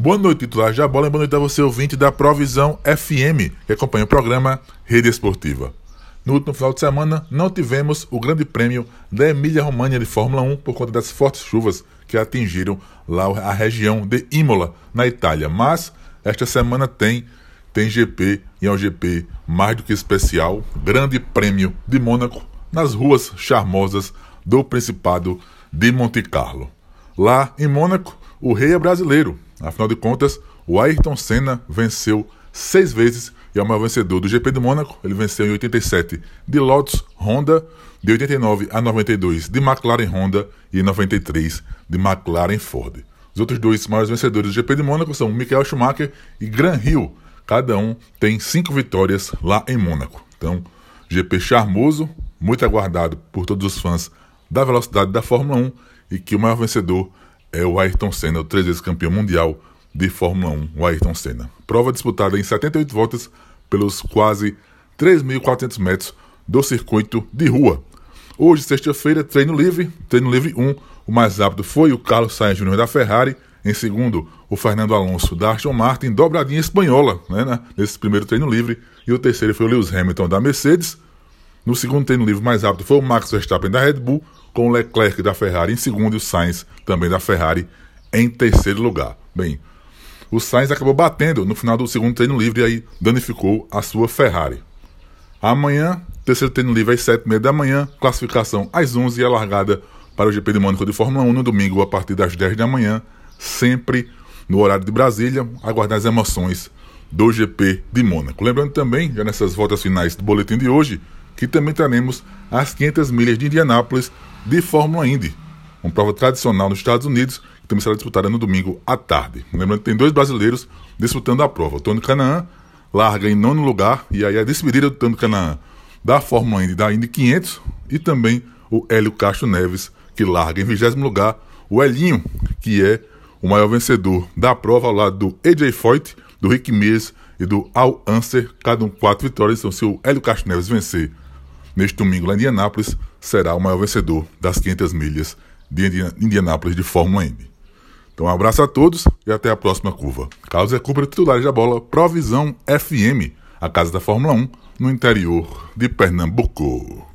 Boa noite, titular de bola, e boa noite a você, ouvinte da Provisão FM, que acompanha o programa Rede Esportiva. No último final de semana, não tivemos o grande prêmio da Emília-Romagna de Fórmula 1 por conta das fortes chuvas que atingiram lá a região de Imola, na Itália. Mas, esta semana tem, tem GP e é um GP mais do que especial, grande prêmio de Mônaco, nas ruas charmosas do Principado de Monte Carlo. Lá em Mônaco, o rei é brasileiro. Afinal de contas, o Ayrton Senna venceu seis vezes e é o maior vencedor do GP de Mônaco. Ele venceu em 87 de Lotus Honda, de 89 a 92 de McLaren Honda e 93 de McLaren Ford. Os outros dois maiores vencedores do GP de Mônaco são Michael Schumacher e Gran Hill. Cada um tem cinco vitórias lá em Mônaco. Então, GP charmoso, muito aguardado por todos os fãs da velocidade da Fórmula 1 e que o maior vencedor é o Ayrton Senna, o três vezes campeão mundial de Fórmula 1, o Ayrton Senna. Prova disputada em 78 voltas pelos quase 3.400 metros do circuito de rua. Hoje, sexta-feira, treino livre, treino livre 1. O mais rápido foi o Carlos Sainz Júnior da Ferrari. Em segundo, o Fernando Alonso da Aston Martin, dobradinha espanhola, né, nesse primeiro treino livre. E o terceiro foi o Lewis Hamilton da Mercedes. No segundo treino livre mais rápido foi o Max Verstappen da Red Bull, com Leclerc da Ferrari em segundo e o Sainz também da Ferrari em terceiro lugar. Bem, o Sainz acabou batendo no final do segundo treino livre e aí danificou a sua Ferrari. Amanhã, terceiro treino livre às 7h30 da manhã, classificação às 11 e a largada para o GP de Mônaco de Fórmula 1 no domingo a partir das 10 da manhã, sempre no horário de Brasília, aguardar as emoções do GP de Mônaco. Lembrando também, já nessas voltas finais do boletim de hoje, que também teremos as 500 milhas de Indianápolis de Fórmula Indy, uma prova tradicional nos Estados Unidos também será disputada no domingo à tarde. Lembrando que tem dois brasileiros disputando a prova. O Tony Canaan larga em nono lugar, e aí a despedida do Tony Canaan da Fórmula Indy da Indy 500, e também o Hélio Castro Neves, que larga em vigésimo lugar, o Elinho, que é o maior vencedor da prova ao lado do AJ Foyt, do Rick Mears e do Al Anser, cada um quatro vitórias. Então, se o Hélio Castro Neves vencer neste domingo lá em Indianápolis, será o maior vencedor das 500 milhas de Indianápolis de Fórmula Indy. Então, um abraço a todos e até a próxima curva. Carlos é Cooper, titular da bola, Provisão FM, a casa da Fórmula 1, no interior de Pernambuco.